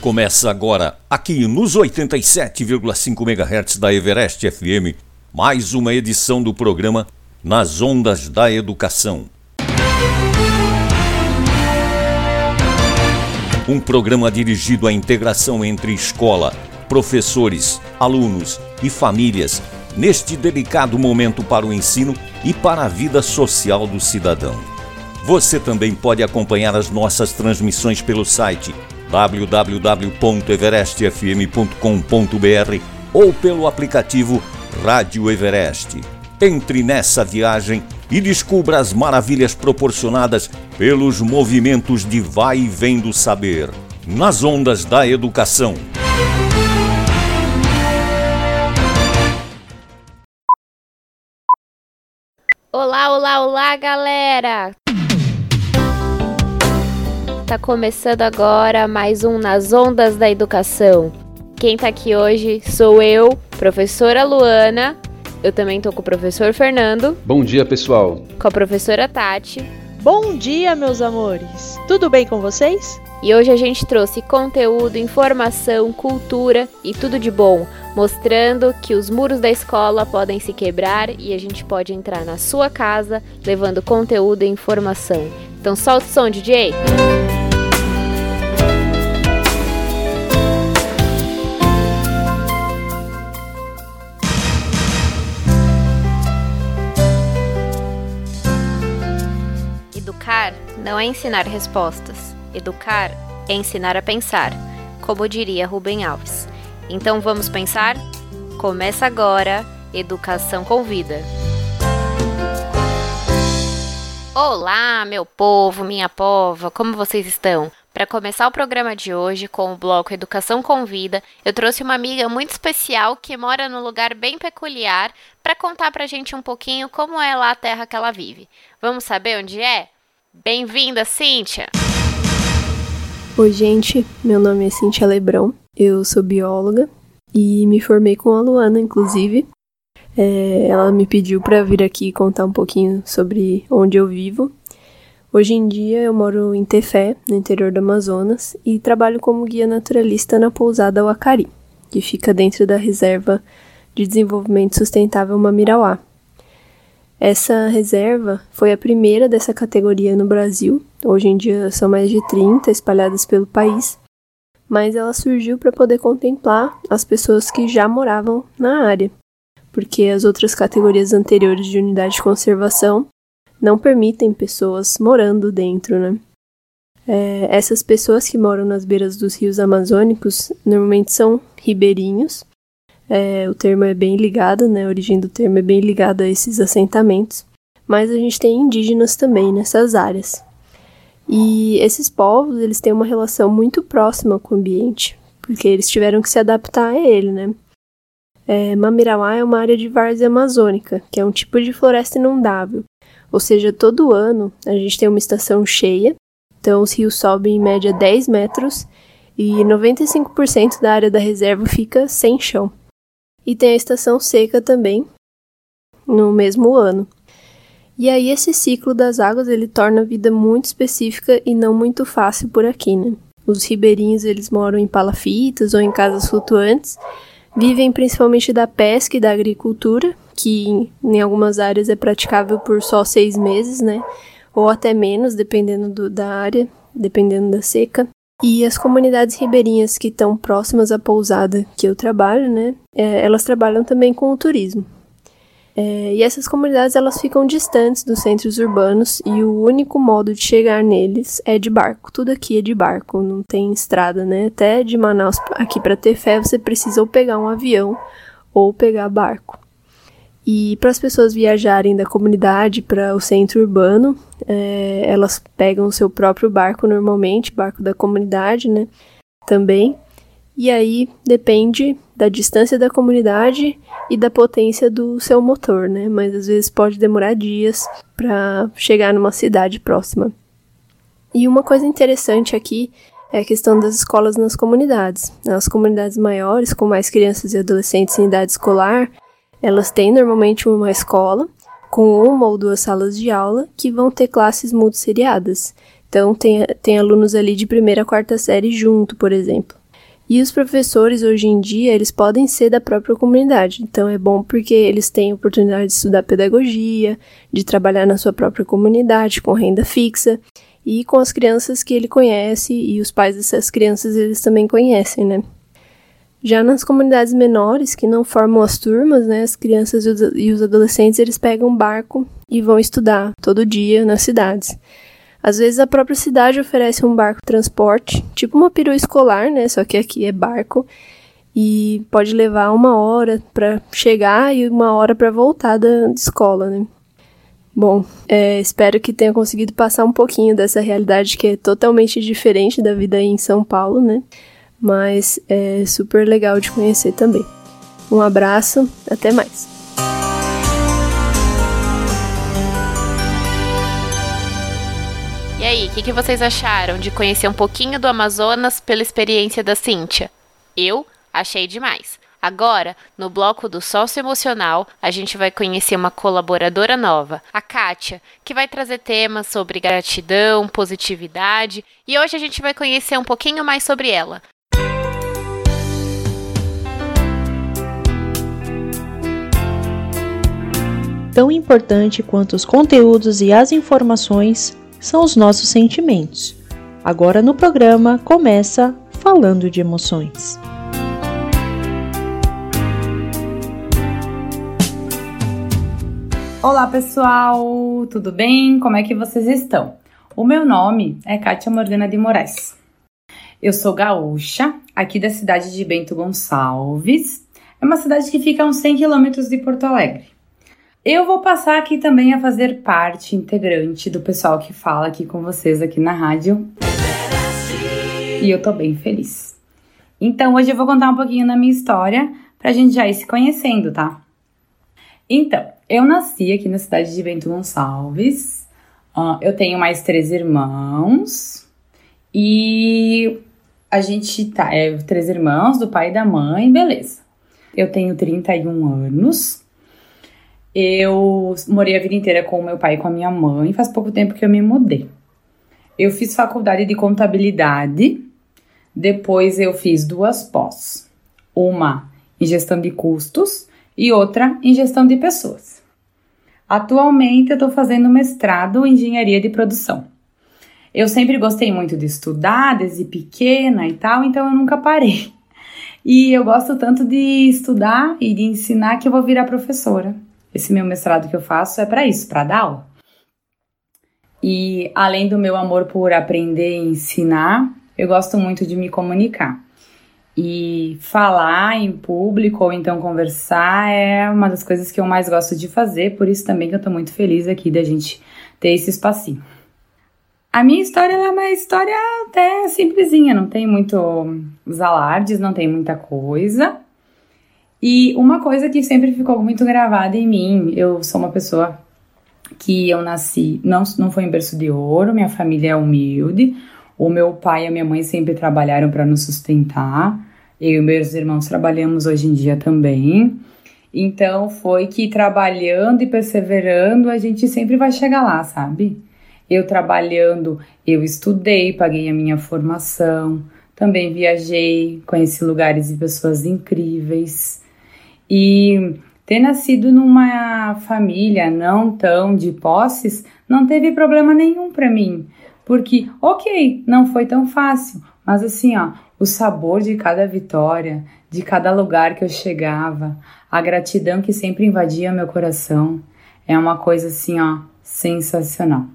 Começa agora, aqui nos 87,5 MHz da Everest FM, mais uma edição do programa Nas Ondas da Educação. Um programa dirigido à integração entre escola, professores, alunos e famílias neste delicado momento para o ensino e para a vida social do cidadão. Você também pode acompanhar as nossas transmissões pelo site www.everestfm.com.br ou pelo aplicativo Rádio Everest. Entre nessa viagem e descubra as maravilhas proporcionadas pelos movimentos de vai e vem do saber, nas ondas da educação. Olá, olá, olá, galera! Tá começando agora mais um Nas Ondas da Educação. Quem tá aqui hoje sou eu, professora Luana. Eu também tô com o professor Fernando. Bom dia, pessoal. Com a professora Tati. Bom dia, meus amores. Tudo bem com vocês? E hoje a gente trouxe conteúdo, informação, cultura e tudo de bom, mostrando que os muros da escola podem se quebrar e a gente pode entrar na sua casa levando conteúdo e informação. Então solta o som, DJ! Educar não é ensinar respostas. Educar é ensinar a pensar, como diria Rubem Alves. Então vamos pensar? Começa agora Educação Convida. Olá, meu povo, minha pova, como vocês estão? Para começar o programa de hoje com o bloco Educação Convida, eu trouxe uma amiga muito especial que mora num lugar bem peculiar para contar pra gente um pouquinho como é lá a terra que ela vive. Vamos saber onde é? Bem-vinda, Cíntia! Oi, gente. Meu nome é Cíntia Lebrão. Eu sou bióloga e me formei com a Luana, inclusive. É, ela me pediu para vir aqui contar um pouquinho sobre onde eu vivo. Hoje em dia eu moro em Tefé, no interior do Amazonas, e trabalho como guia naturalista na pousada Wacari, que fica dentro da reserva de desenvolvimento sustentável Mamirauá, essa reserva foi a primeira dessa categoria no Brasil. Hoje em dia são mais de 30 espalhadas pelo país, mas ela surgiu para poder contemplar as pessoas que já moravam na área, porque as outras categorias anteriores de unidade de conservação não permitem pessoas morando dentro, né? É, essas pessoas que moram nas beiras dos rios amazônicos normalmente são ribeirinhos é, o termo é bem ligado, né? A origem do termo é bem ligada a esses assentamentos. Mas a gente tem indígenas também nessas áreas. E esses povos, eles têm uma relação muito próxima com o ambiente, porque eles tiveram que se adaptar a ele, né? É, Mamirauá é uma área de várzea amazônica, que é um tipo de floresta inundável. Ou seja, todo ano a gente tem uma estação cheia, então os rios sobem em média 10 metros e 95% da área da reserva fica sem chão. E tem a estação seca também, no mesmo ano. E aí esse ciclo das águas ele torna a vida muito específica e não muito fácil por aqui, né? Os ribeirinhos eles moram em palafitas ou em casas flutuantes, vivem principalmente da pesca e da agricultura, que em algumas áreas é praticável por só seis meses, né? Ou até menos, dependendo do, da área, dependendo da seca. E as comunidades ribeirinhas que estão próximas à pousada que eu trabalho, né, é, elas trabalham também com o turismo. É, e essas comunidades elas ficam distantes dos centros urbanos e o único modo de chegar neles é de barco. Tudo aqui é de barco, não tem estrada, né? Até de Manaus aqui para ter fé você precisa ou pegar um avião ou pegar barco. E para as pessoas viajarem da comunidade para o centro urbano, é, elas pegam o seu próprio barco normalmente, barco da comunidade, né? Também. E aí depende da distância da comunidade e da potência do seu motor, né? Mas às vezes pode demorar dias para chegar numa cidade próxima. E uma coisa interessante aqui é a questão das escolas nas comunidades. Nas comunidades maiores, com mais crianças e adolescentes em idade escolar, elas têm normalmente uma escola com uma ou duas salas de aula que vão ter classes multisseriadas. Então, tem, tem alunos ali de primeira a quarta série junto, por exemplo. E os professores, hoje em dia, eles podem ser da própria comunidade. Então, é bom porque eles têm oportunidade de estudar pedagogia, de trabalhar na sua própria comunidade, com renda fixa, e com as crianças que ele conhece, e os pais dessas crianças eles também conhecem, né? Já nas comunidades menores, que não formam as turmas, né, as crianças e os adolescentes, eles pegam um barco e vão estudar todo dia nas cidades. Às vezes a própria cidade oferece um barco transporte, tipo uma perua escolar, né, só que aqui é barco, e pode levar uma hora para chegar e uma hora para voltar da escola, né. Bom, é, espero que tenha conseguido passar um pouquinho dessa realidade que é totalmente diferente da vida aí em São Paulo, né? mas é super legal de conhecer também. Um abraço, até mais. Que, que, vocês acharam de conhecer um pouquinho do Amazonas pela experiência da Cíntia? Eu achei demais. Agora, no bloco do sócio emocional, a gente vai conhecer uma colaboradora nova, a Kátia, que vai trazer temas sobre gratidão, positividade, e hoje a gente vai conhecer um pouquinho mais sobre ela. Tão importante quanto os conteúdos e as informações são os nossos sentimentos. Agora no programa começa Falando de Emoções. Olá pessoal, tudo bem? Como é que vocês estão? O meu nome é Kátia Morgana de Moraes. Eu sou gaúcha, aqui da cidade de Bento Gonçalves. É uma cidade que fica a uns 100 quilômetros de Porto Alegre. Eu vou passar aqui também a fazer parte integrante do pessoal que fala aqui com vocês aqui na rádio. E eu tô bem feliz. Então, hoje eu vou contar um pouquinho da minha história pra gente já ir se conhecendo, tá? Então, eu nasci aqui na cidade de Bento Gonçalves. Eu tenho mais três irmãos. E a gente tá. É, três irmãos, do pai e da mãe, beleza. Eu tenho 31 anos. Eu morei a vida inteira com meu pai e com a minha mãe. Faz pouco tempo que eu me mudei. Eu fiz faculdade de contabilidade. Depois eu fiz duas pós. Uma em gestão de custos e outra em gestão de pessoas. Atualmente eu estou fazendo mestrado em engenharia de produção. Eu sempre gostei muito de estudar, desde pequena e tal, então eu nunca parei. E eu gosto tanto de estudar e de ensinar que eu vou virar professora. Esse meu mestrado que eu faço é para isso, para dar aula. E além do meu amor por aprender e ensinar, eu gosto muito de me comunicar. E falar em público ou então conversar é uma das coisas que eu mais gosto de fazer, por isso também que eu tô muito feliz aqui da gente ter esse espacinho. A minha história é uma história até simplesinha, não tem muitos alardes, não tem muita coisa. E uma coisa que sempre ficou muito gravada em mim, eu sou uma pessoa que eu nasci, não, não foi em berço de ouro, minha família é humilde, o meu pai e a minha mãe sempre trabalharam para nos sustentar, eu e meus irmãos trabalhamos hoje em dia também. Então foi que trabalhando e perseverando a gente sempre vai chegar lá, sabe? Eu trabalhando, eu estudei, paguei a minha formação, também viajei, conheci lugares e pessoas incríveis. E ter nascido numa família não tão de posses não teve problema nenhum para mim, porque, ok, não foi tão fácil, mas assim, ó, o sabor de cada vitória, de cada lugar que eu chegava, a gratidão que sempre invadia meu coração, é uma coisa assim, ó, sensacional.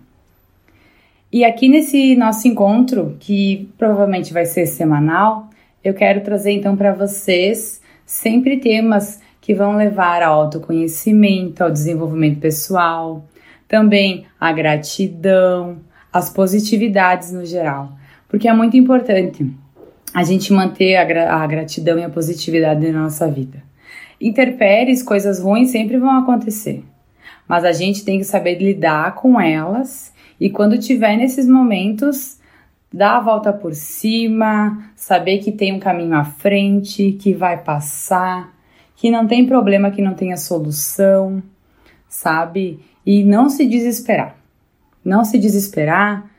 E aqui nesse nosso encontro, que provavelmente vai ser semanal, eu quero trazer então para vocês sempre temas que vão levar ao autoconhecimento, ao desenvolvimento pessoal, também à gratidão, às positividades no geral, porque é muito importante a gente manter a, gra a gratidão e a positividade na nossa vida. Interpéries, coisas ruins sempre vão acontecer, mas a gente tem que saber lidar com elas e quando tiver nesses momentos, dar a volta por cima, saber que tem um caminho à frente, que vai passar que não tem problema que não tenha solução, sabe? E não se desesperar. Não se desesperar.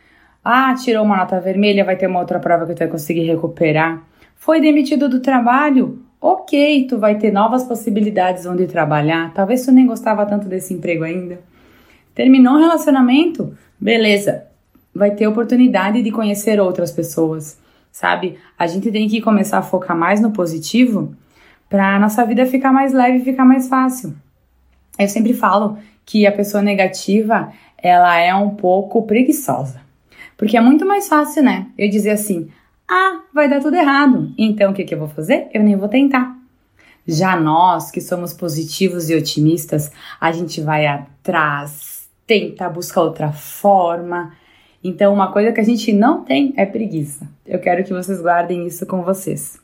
Ah, tirou uma nota vermelha, vai ter uma outra prova que tu vai conseguir recuperar. Foi demitido do trabalho? Ok, tu vai ter novas possibilidades onde trabalhar. Talvez tu nem gostava tanto desse emprego ainda. Terminou o relacionamento? Beleza. Vai ter oportunidade de conhecer outras pessoas, sabe? A gente tem que começar a focar mais no positivo para nossa vida ficar mais leve e ficar mais fácil. Eu sempre falo que a pessoa negativa, ela é um pouco preguiçosa. Porque é muito mais fácil, né? Eu dizer assim: "Ah, vai dar tudo errado. Então o que que eu vou fazer? Eu nem vou tentar". Já nós, que somos positivos e otimistas, a gente vai atrás, tenta buscar outra forma. Então, uma coisa que a gente não tem é preguiça. Eu quero que vocês guardem isso com vocês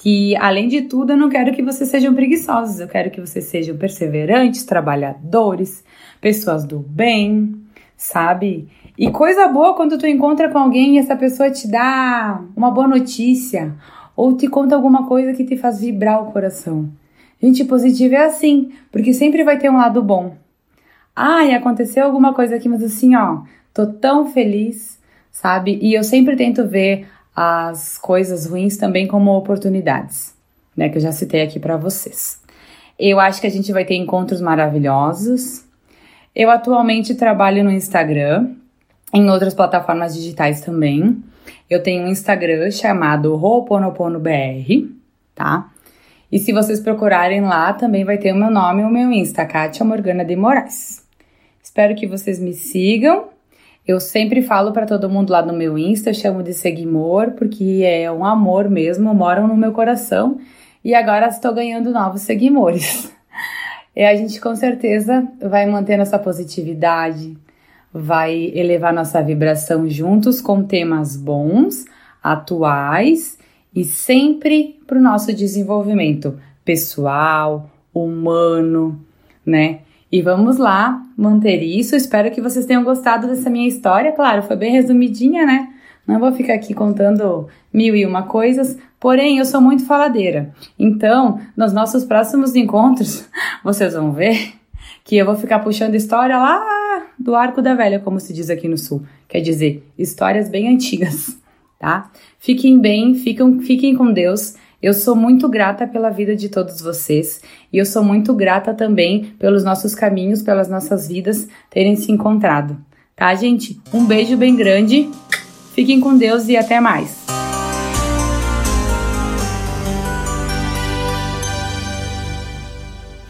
que, além de tudo, eu não quero que vocês sejam preguiçosos, eu quero que vocês sejam perseverantes, trabalhadores, pessoas do bem, sabe? E coisa boa quando tu encontra com alguém e essa pessoa te dá uma boa notícia ou te conta alguma coisa que te faz vibrar o coração. Gente positiva é assim, porque sempre vai ter um lado bom. Ai, aconteceu alguma coisa aqui, mas assim, ó, tô tão feliz, sabe? E eu sempre tento ver as coisas ruins também como oportunidades, né, que eu já citei aqui para vocês. Eu acho que a gente vai ter encontros maravilhosos. Eu atualmente trabalho no Instagram, em outras plataformas digitais também. Eu tenho um Instagram chamado Ho'oponopono.br, tá? E se vocês procurarem lá, também vai ter o meu nome e o meu Insta, Kátia Morgana de Moraes. Espero que vocês me sigam eu sempre falo para todo mundo lá no meu Insta, eu chamo de seguimor, porque é um amor mesmo, moram no meu coração. E agora estou ganhando novos seguimores. E a gente com certeza vai manter nossa positividade, vai elevar nossa vibração juntos com temas bons, atuais e sempre para o nosso desenvolvimento pessoal, humano, né? E vamos lá manter isso. Espero que vocês tenham gostado dessa minha história. Claro, foi bem resumidinha, né? Não vou ficar aqui contando mil e uma coisas, porém eu sou muito faladeira. Então, nos nossos próximos encontros, vocês vão ver que eu vou ficar puxando história lá do Arco da Velha, como se diz aqui no Sul. Quer dizer, histórias bem antigas, tá? Fiquem bem, fiquem, fiquem com Deus. Eu sou muito grata pela vida de todos vocês e eu sou muito grata também pelos nossos caminhos, pelas nossas vidas terem se encontrado. Tá, gente? Um beijo bem grande. Fiquem com Deus e até mais.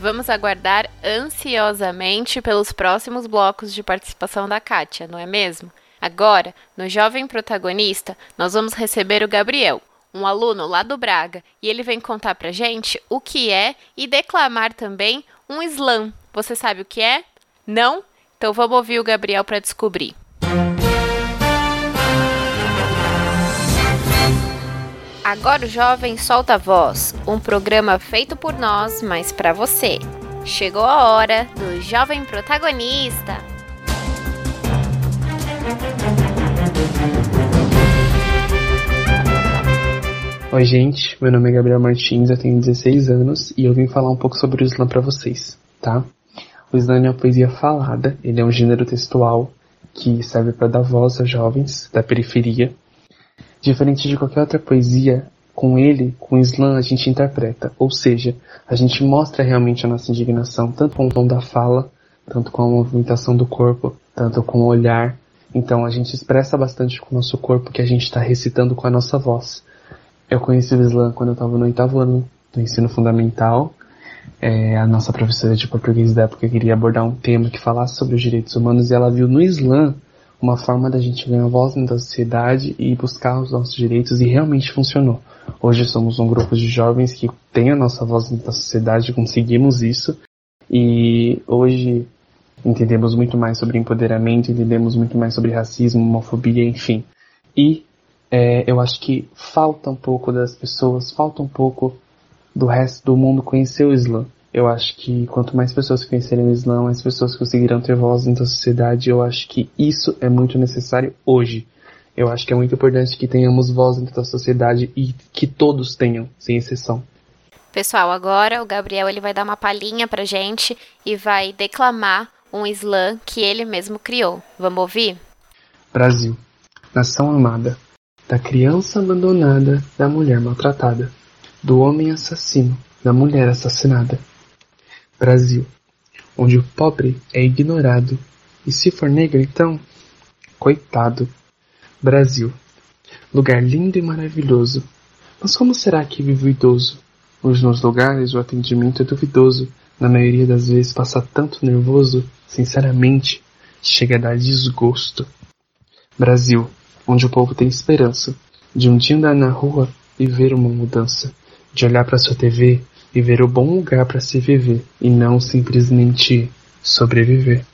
Vamos aguardar ansiosamente pelos próximos blocos de participação da Kátia, não é mesmo? Agora, no Jovem Protagonista, nós vamos receber o Gabriel, um aluno lá do Braga, e ele vem contar pra gente o que é e declamar também um slam. Você sabe o que é? Não? Então vamos ouvir o Gabriel para descobrir. Agora o jovem solta a voz, um programa feito por nós, mas para você. Chegou a hora do jovem protagonista. Oi, gente. Meu nome é Gabriel Martins, eu tenho 16 anos e eu vim falar um pouco sobre o slam para vocês, tá? O slam é uma poesia falada, ele é um gênero textual que serve para dar voz a jovens da periferia. Diferente de qualquer outra poesia, com ele, com o slam, a gente interpreta, ou seja, a gente mostra realmente a nossa indignação, tanto com o tom da fala, tanto com a movimentação do corpo, tanto com o olhar. Então a gente expressa bastante com o nosso corpo que a gente está recitando com a nossa voz. Eu conheci o Islam quando eu estava no oitavo ano do ensino fundamental. É, a nossa professora de português da época queria abordar um tema que falasse sobre os direitos humanos e ela viu no Islã uma forma da gente ganhar voz da sociedade e buscar os nossos direitos e realmente funcionou. Hoje somos um grupo de jovens que tem a nossa voz da sociedade, conseguimos isso e hoje entendemos muito mais sobre empoderamento, entendemos muito mais sobre racismo, homofobia, enfim. E é, eu acho que falta um pouco das pessoas, falta um pouco do resto do mundo conhecer o Islã. Eu acho que quanto mais pessoas conhecerem o Islã, mais pessoas conseguirão ter voz dentro da sociedade. Eu acho que isso é muito necessário hoje. Eu acho que é muito importante que tenhamos voz dentro da sociedade e que todos tenham, sem exceção. Pessoal, agora o Gabriel ele vai dar uma palhinha pra gente e vai declamar um slam que ele mesmo criou. Vamos ouvir? Brasil. nação amada, da criança abandonada, da mulher maltratada, do homem assassino, da mulher assassinada. Brasil, onde o pobre é ignorado, e se for negro então, coitado. Brasil, lugar lindo e maravilhoso, mas como será que vive o idoso? Hoje nos lugares o atendimento é duvidoso, na maioria das vezes passa tanto nervoso, sinceramente, chega a dar desgosto. Brasil, onde o povo tem esperança de um dia andar na rua e ver uma mudança, de olhar para sua TV e ver o bom lugar para se viver e não simplesmente sobreviver.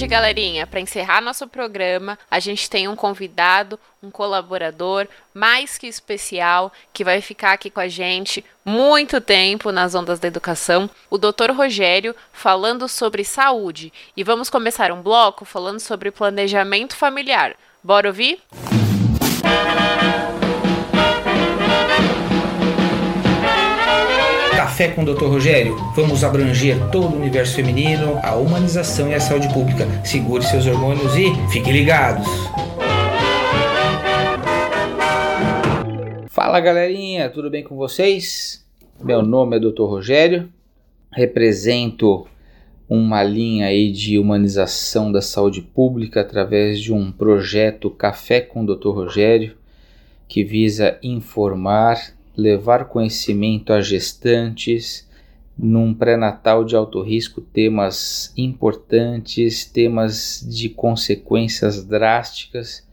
Hoje, galerinha, para encerrar nosso programa, a gente tem um convidado, um colaborador mais que especial, que vai ficar aqui com a gente muito tempo nas ondas da educação, o Dr. Rogério, falando sobre saúde. E vamos começar um bloco falando sobre planejamento familiar. Bora ouvir? Café com o Dr. Rogério. Vamos abranger todo o universo feminino, a humanização e a saúde pública. Segure seus hormônios e fiquem ligados. Fala galerinha, tudo bem com vocês? Meu nome é Dr. Rogério, represento uma linha aí de humanização da saúde pública através de um projeto Café com o Dr. Rogério, que visa informar, levar conhecimento a gestantes, num pré-natal de alto risco, temas importantes, temas de consequências drásticas,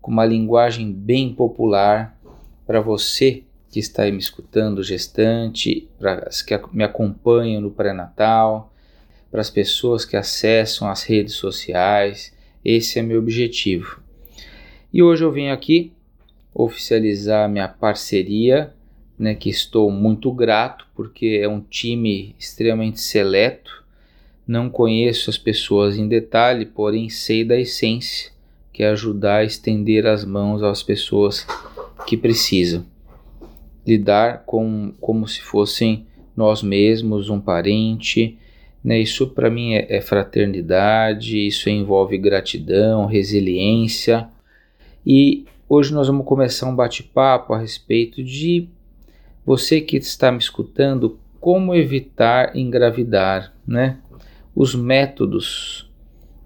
com uma linguagem bem popular para você que está aí me escutando, gestante, para as que me acompanham no pré-natal, para as pessoas que acessam as redes sociais. Esse é meu objetivo. E hoje eu venho aqui oficializar minha parceria, né, que estou muito grato porque é um time extremamente seleto. Não conheço as pessoas em detalhe, porém sei da essência, que é ajudar a estender as mãos às pessoas que precisam. Lidar com como se fossem nós mesmos, um parente, né? Isso para mim é, é fraternidade, isso envolve gratidão, resiliência e Hoje nós vamos começar um bate-papo a respeito de você que está me escutando, como evitar engravidar, né? Os métodos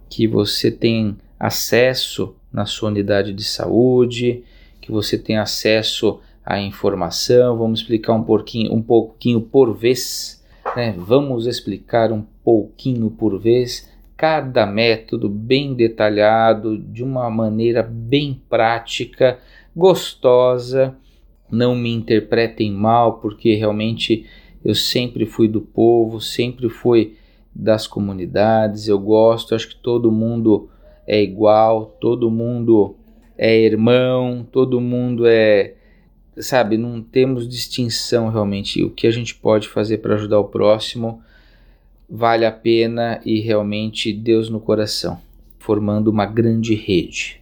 que você tem acesso na sua unidade de saúde, que você tem acesso à informação. Vamos explicar um pouquinho, um pouquinho por vez, né? Vamos explicar um pouquinho por vez cada método bem detalhado, de uma maneira bem prática, gostosa. Não me interpretem mal, porque realmente eu sempre fui do povo, sempre fui das comunidades. Eu gosto, acho que todo mundo é igual, todo mundo é irmão, todo mundo é. Sabe, não temos distinção realmente. O que a gente pode fazer para ajudar o próximo vale a pena e realmente Deus no coração, formando uma grande rede.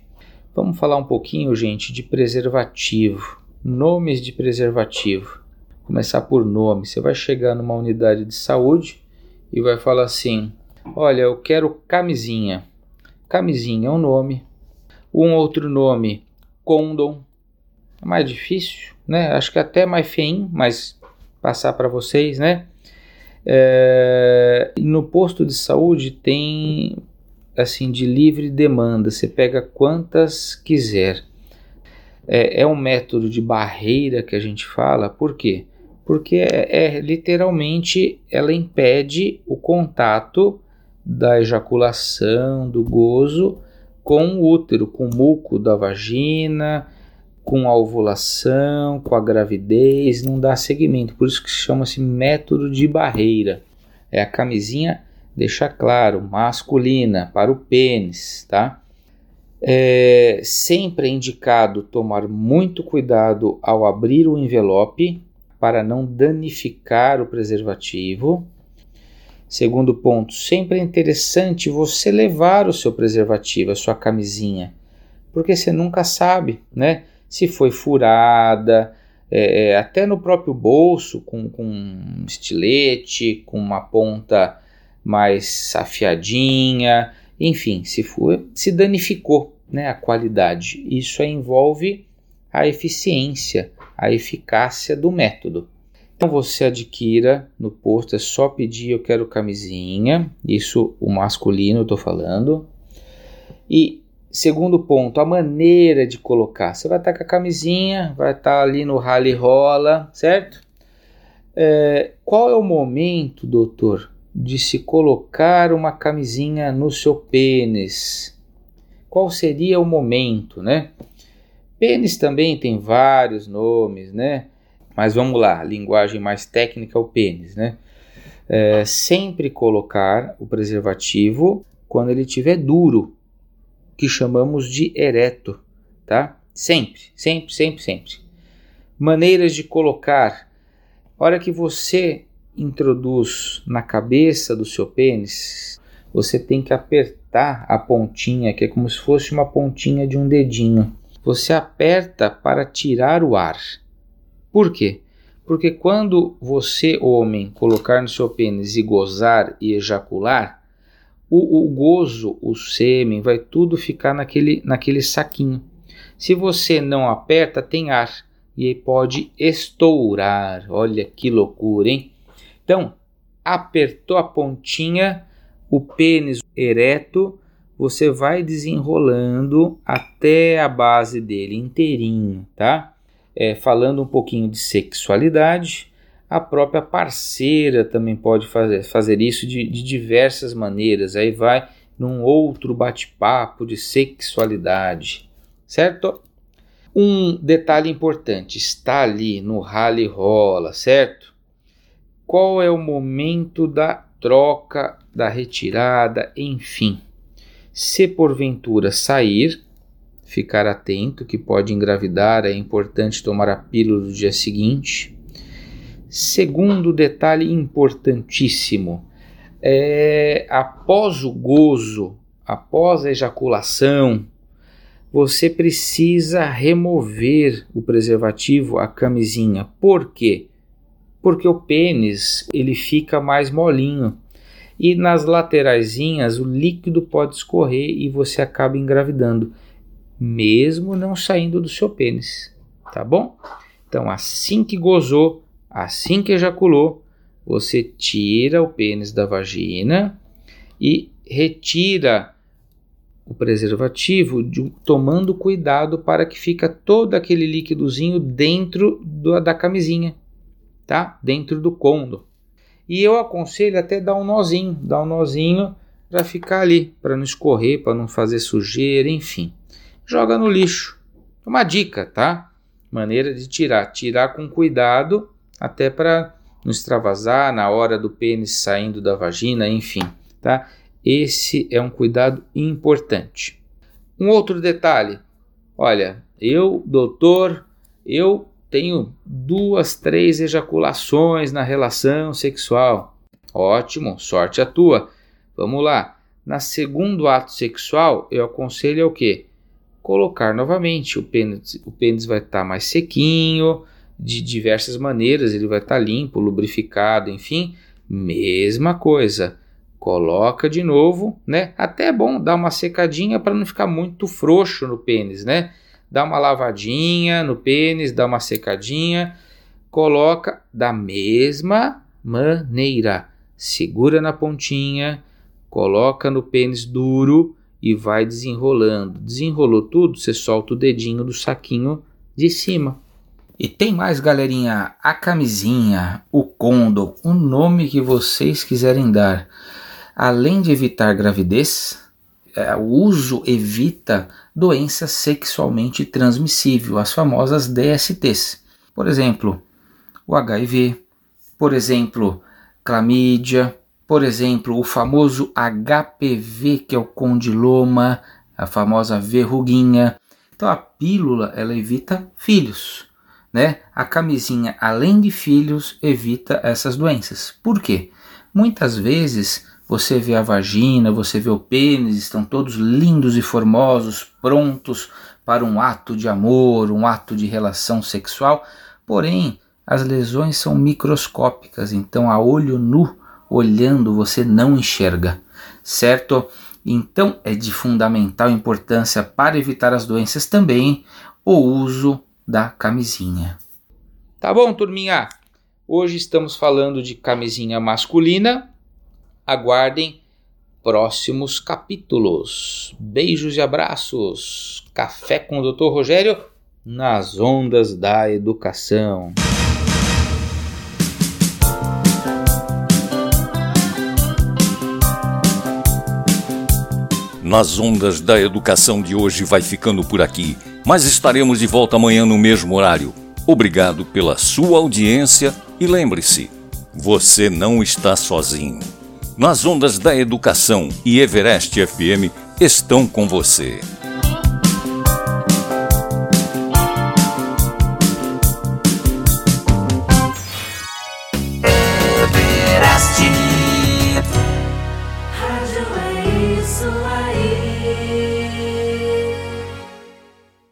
Vamos falar um pouquinho, gente, de preservativo, nomes de preservativo. Começar por nome. Você vai chegar numa unidade de saúde e vai falar assim: Olha, eu quero camisinha. Camisinha é um nome. Um outro nome, condom. É mais difícil, né? Acho que até mais feio, mas passar para vocês, né? É, no posto de saúde tem assim de livre demanda, você pega quantas quiser. É, é um método de barreira que a gente fala, por quê? Porque é, é literalmente ela impede o contato da ejaculação, do gozo com o útero, com o muco da vagina, com a ovulação, com a gravidez, não dá seguimento. Por isso que chama-se método de barreira. É a camisinha, deixa claro, masculina, para o pênis, tá? É sempre é indicado tomar muito cuidado ao abrir o envelope para não danificar o preservativo. Segundo ponto, sempre é interessante você levar o seu preservativo, a sua camisinha, porque você nunca sabe, né? se foi furada, é, é, até no próprio bolso, com, com um estilete, com uma ponta mais afiadinha, enfim, se for, se danificou né, a qualidade. Isso envolve a eficiência, a eficácia do método. Então você adquira no posto, é só pedir eu quero camisinha, isso o masculino estou falando. E segundo ponto, a maneira de colocar. Você vai estar com a camisinha, vai estar ali no rally rola, certo? É, qual é o momento, doutor, de se colocar uma camisinha no seu pênis? Qual seria o momento, né? Pênis também tem vários nomes, né? Mas vamos lá, linguagem mais técnica, o pênis, né? É, sempre colocar o preservativo quando ele estiver duro, que chamamos de ereto, tá? Sempre, sempre, sempre, sempre. Maneiras de colocar. Hora que você introduz na cabeça do seu pênis, você tem que apertar a pontinha, que é como se fosse uma pontinha de um dedinho. Você aperta para tirar o ar. Por quê? Porque quando você, homem, colocar no seu pênis e gozar e ejacular, o, o gozo, o sêmen, vai tudo ficar naquele, naquele saquinho. Se você não aperta, tem ar e aí pode estourar. Olha que loucura, hein? Então, apertou a pontinha, o pênis ereto, você vai desenrolando até a base dele inteirinho, tá? é, falando um pouquinho de sexualidade. A própria parceira também pode fazer, fazer isso de, de diversas maneiras. Aí vai num outro bate-papo de sexualidade, certo? Um detalhe importante está ali no rally rola, certo? Qual é o momento da troca, da retirada, enfim. Se porventura sair, ficar atento que pode engravidar, é importante tomar a pílula do dia seguinte. Segundo detalhe importantíssimo, é, após o gozo, após a ejaculação, você precisa remover o preservativo, a camisinha. Por quê? Porque o pênis ele fica mais molinho e nas lateraisinhas o líquido pode escorrer e você acaba engravidando mesmo não saindo do seu pênis, tá bom? Então, assim que gozou, assim que ejaculou, você tira o pênis da vagina e retira o preservativo, de, tomando cuidado para que fica todo aquele líquidozinho dentro do, da camisinha, tá? Dentro do condo. E eu aconselho até dar um nozinho, dar um nozinho para ficar ali, para não escorrer, para não fazer sujeira, enfim joga no lixo. Uma dica, tá? Maneira de tirar. Tirar com cuidado, até para não extravasar na hora do pênis saindo da vagina, enfim, tá? Esse é um cuidado importante. Um outro detalhe. Olha, eu, doutor, eu tenho duas, três ejaculações na relação sexual. Ótimo, sorte a tua. Vamos lá. Na segundo ato sexual, eu aconselho o quê? colocar novamente. O pênis, o pênis vai estar tá mais sequinho, de diversas maneiras, ele vai estar tá limpo, lubrificado, enfim, mesma coisa. Coloca de novo, né? Até é bom dar uma secadinha para não ficar muito frouxo no pênis, né? Dá uma lavadinha no pênis, dá uma secadinha, coloca da mesma maneira. Segura na pontinha, coloca no pênis duro e vai desenrolando. Desenrolou tudo, você solta o dedinho do saquinho de cima. E tem mais, galerinha, a camisinha, o condom, o nome que vocês quiserem dar. Além de evitar gravidez, é, o uso evita doenças sexualmente transmissíveis, as famosas DSTs. Por exemplo, o HIV, por exemplo, clamídia, por exemplo, o famoso HPV, que é o condiloma, a famosa verruguinha. Então a pílula ela evita filhos, né? A camisinha, além de filhos, evita essas doenças. Por quê? Muitas vezes você vê a vagina, você vê o pênis, estão todos lindos e formosos, prontos para um ato de amor, um ato de relação sexual, Porém, as lesões são microscópicas, então a olho nu, olhando, você não enxerga, certo? Então é de fundamental importância para evitar as doenças também o uso da camisinha. Tá bom, turminha? Hoje estamos falando de camisinha masculina. Aguardem próximos capítulos. Beijos e abraços. Café com o Dr. Rogério nas ondas da educação. Nas ondas da educação de hoje vai ficando por aqui, mas estaremos de volta amanhã no mesmo horário. Obrigado pela sua audiência e lembre-se, você não está sozinho. Nas ondas da educação e Everest FM estão com você.